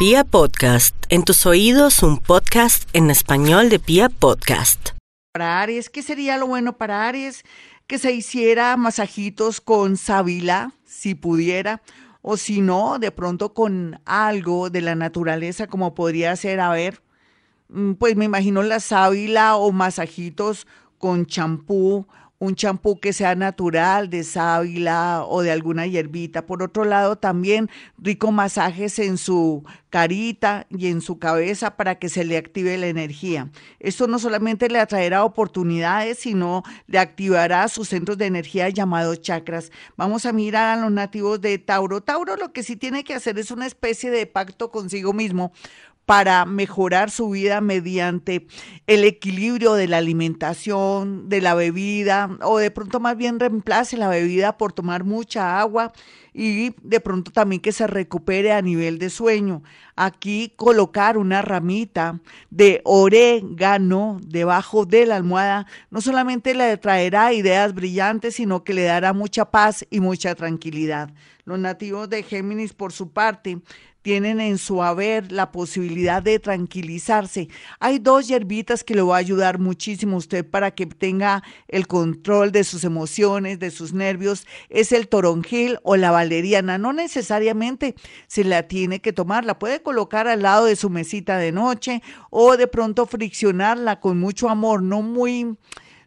Pia Podcast, en tus oídos un podcast en español de Pia Podcast. Para Aries, ¿qué sería lo bueno para Aries? Que se hiciera masajitos con sábila, si pudiera, o si no, de pronto con algo de la naturaleza, como podría ser, a ver, mm, pues me imagino la sábila o masajitos con champú un champú que sea natural de sábila o de alguna hierbita. Por otro lado, también rico masajes en su carita y en su cabeza para que se le active la energía. Esto no solamente le atraerá oportunidades, sino le activará sus centros de energía llamados chakras. Vamos a mirar a los nativos de Tauro. Tauro lo que sí tiene que hacer es una especie de pacto consigo mismo para mejorar su vida mediante el equilibrio de la alimentación, de la bebida, o de pronto más bien reemplace la bebida por tomar mucha agua y de pronto también que se recupere a nivel de sueño. Aquí colocar una ramita de orégano debajo de la almohada no solamente le traerá ideas brillantes, sino que le dará mucha paz y mucha tranquilidad. Los nativos de Géminis, por su parte, tienen en su haber la posibilidad de tranquilizarse. Hay dos hierbitas que le va a ayudar muchísimo a usted para que tenga el control de sus emociones, de sus nervios. Es el toronjil o la valeriana. No necesariamente se la tiene que tomar, la puede colocar al lado de su mesita de noche o de pronto friccionarla con mucho amor, no muy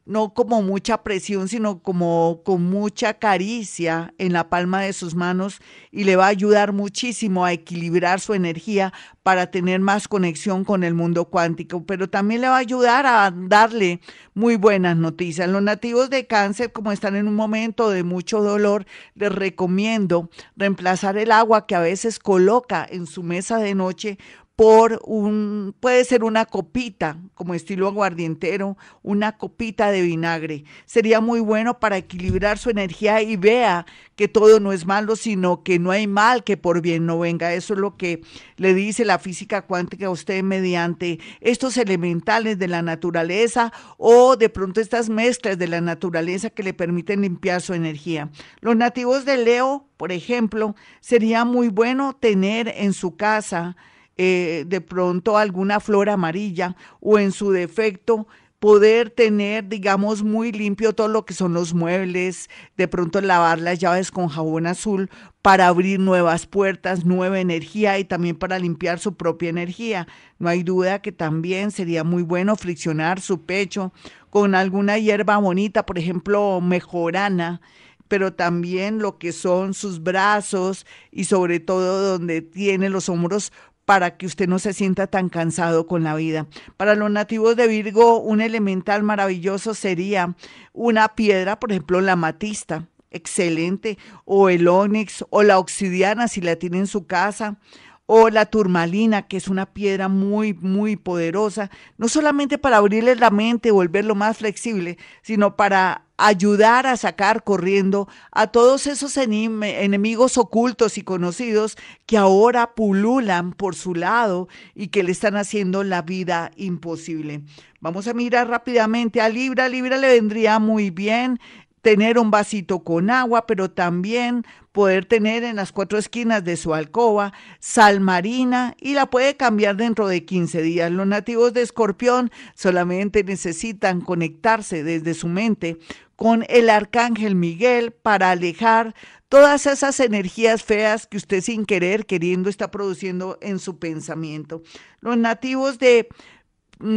no como mucha presión, sino como con mucha caricia en la palma de sus manos y le va a ayudar muchísimo a equilibrar su energía para tener más conexión con el mundo cuántico, pero también le va a ayudar a darle muy buenas noticias. Los nativos de cáncer, como están en un momento de mucho dolor, les recomiendo reemplazar el agua que a veces coloca en su mesa de noche por un, puede ser una copita, como estilo aguardientero, una copita de vinagre. Sería muy bueno para equilibrar su energía y vea que todo no es malo, sino que no hay mal que por bien no venga. Eso es lo que le dice la física cuántica a usted mediante estos elementales de la naturaleza o de pronto estas mezclas de la naturaleza que le permiten limpiar su energía. Los nativos de Leo, por ejemplo, sería muy bueno tener en su casa eh, de pronto alguna flor amarilla o en su defecto poder tener, digamos, muy limpio todo lo que son los muebles, de pronto lavar las llaves con jabón azul para abrir nuevas puertas, nueva energía y también para limpiar su propia energía. No hay duda que también sería muy bueno friccionar su pecho con alguna hierba bonita, por ejemplo, mejorana pero también lo que son sus brazos y sobre todo donde tiene los hombros para que usted no se sienta tan cansado con la vida. Para los nativos de Virgo, un elemental maravilloso sería una piedra, por ejemplo, la matista, excelente, o el ónix, o la obsidiana, si la tiene en su casa, o la turmalina, que es una piedra muy, muy poderosa, no solamente para abrirle la mente, volverlo más flexible, sino para ayudar a sacar corriendo a todos esos enemigos ocultos y conocidos que ahora pululan por su lado y que le están haciendo la vida imposible. Vamos a mirar rápidamente a Libra. Libra le vendría muy bien tener un vasito con agua, pero también poder tener en las cuatro esquinas de su alcoba sal marina y la puede cambiar dentro de 15 días. Los nativos de Escorpión solamente necesitan conectarse desde su mente con el arcángel Miguel para alejar todas esas energías feas que usted sin querer, queriendo, está produciendo en su pensamiento. Los nativos de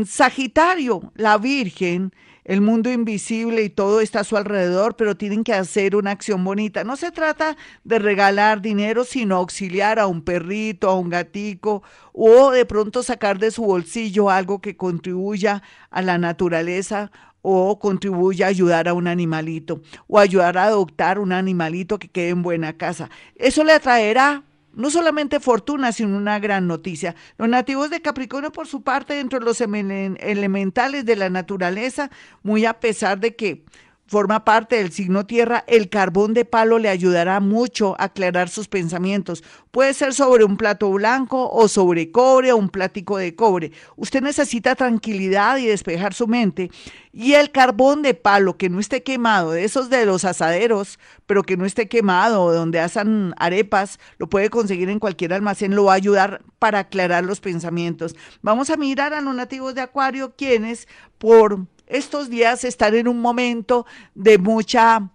Sagitario, la Virgen, el mundo invisible y todo está a su alrededor, pero tienen que hacer una acción bonita. No se trata de regalar dinero, sino auxiliar a un perrito, a un gatico, o de pronto sacar de su bolsillo algo que contribuya a la naturaleza o contribuya a ayudar a un animalito o ayudar a adoptar un animalito que quede en buena casa. Eso le atraerá no solamente fortuna, sino una gran noticia. Los nativos de Capricornio, por su parte, dentro de los elementales de la naturaleza, muy a pesar de que forma parte del signo tierra, el carbón de palo le ayudará mucho a aclarar sus pensamientos. Puede ser sobre un plato blanco o sobre cobre o un plático de cobre. Usted necesita tranquilidad y despejar su mente. Y el carbón de palo que no esté quemado, de esos de los asaderos, pero que no esté quemado, donde asan arepas, lo puede conseguir en cualquier almacén, lo va a ayudar para aclarar los pensamientos. Vamos a mirar a los nativos de Acuario, quienes por estos días están en un momento de mucha...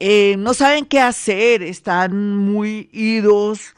Eh, no saben qué hacer, están muy idos,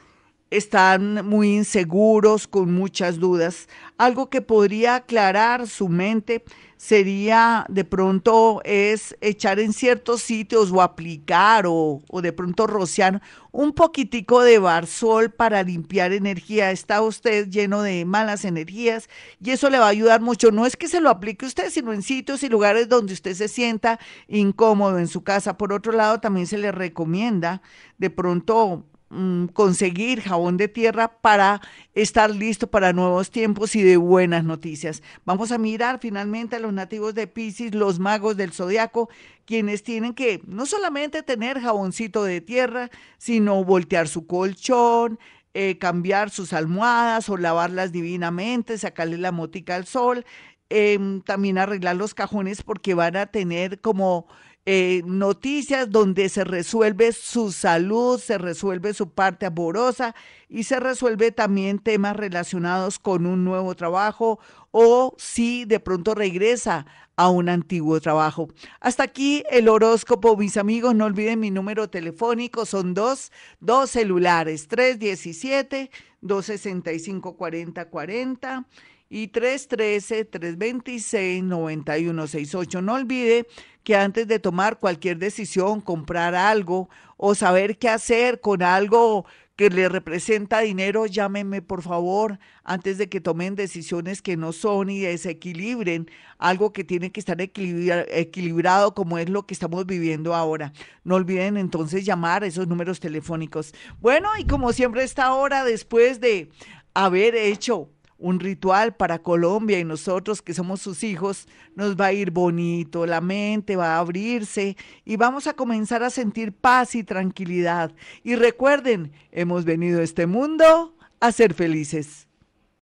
están muy inseguros, con muchas dudas. Algo que podría aclarar su mente sería de pronto es echar en ciertos sitios o aplicar o, o, de pronto rociar un poquitico de barsol para limpiar energía. Está usted lleno de malas energías y eso le va a ayudar mucho. No es que se lo aplique usted, sino en sitios y lugares donde usted se sienta incómodo en su casa. Por otro lado, también se le recomienda de pronto Mm, conseguir jabón de tierra para estar listo para nuevos tiempos y de buenas noticias. Vamos a mirar finalmente a los nativos de Pisces, los magos del zodiaco, quienes tienen que no solamente tener jaboncito de tierra, sino voltear su colchón, eh, cambiar sus almohadas o lavarlas divinamente, sacarle la motica al sol, em, también arreglar los cajones porque van a tener como eh, noticias donde se resuelve su salud, se resuelve su parte amorosa y se resuelve también temas relacionados con un nuevo trabajo o si de pronto regresa a un antiguo trabajo. Hasta aquí el horóscopo, mis amigos. No olviden mi número telefónico, son dos, dos celulares, 317 265 4040 y 313-326-9168. No olvide que antes de tomar cualquier decisión, comprar algo o saber qué hacer con algo que le representa dinero, llámenme por favor antes de que tomen decisiones que no son y desequilibren algo que tiene que estar equilibrado como es lo que estamos viviendo ahora. No olviden entonces llamar a esos números telefónicos. Bueno, y como siempre esta hora después de haber hecho un ritual para Colombia y nosotros que somos sus hijos, nos va a ir bonito, la mente va a abrirse y vamos a comenzar a sentir paz y tranquilidad. Y recuerden, hemos venido a este mundo a ser felices.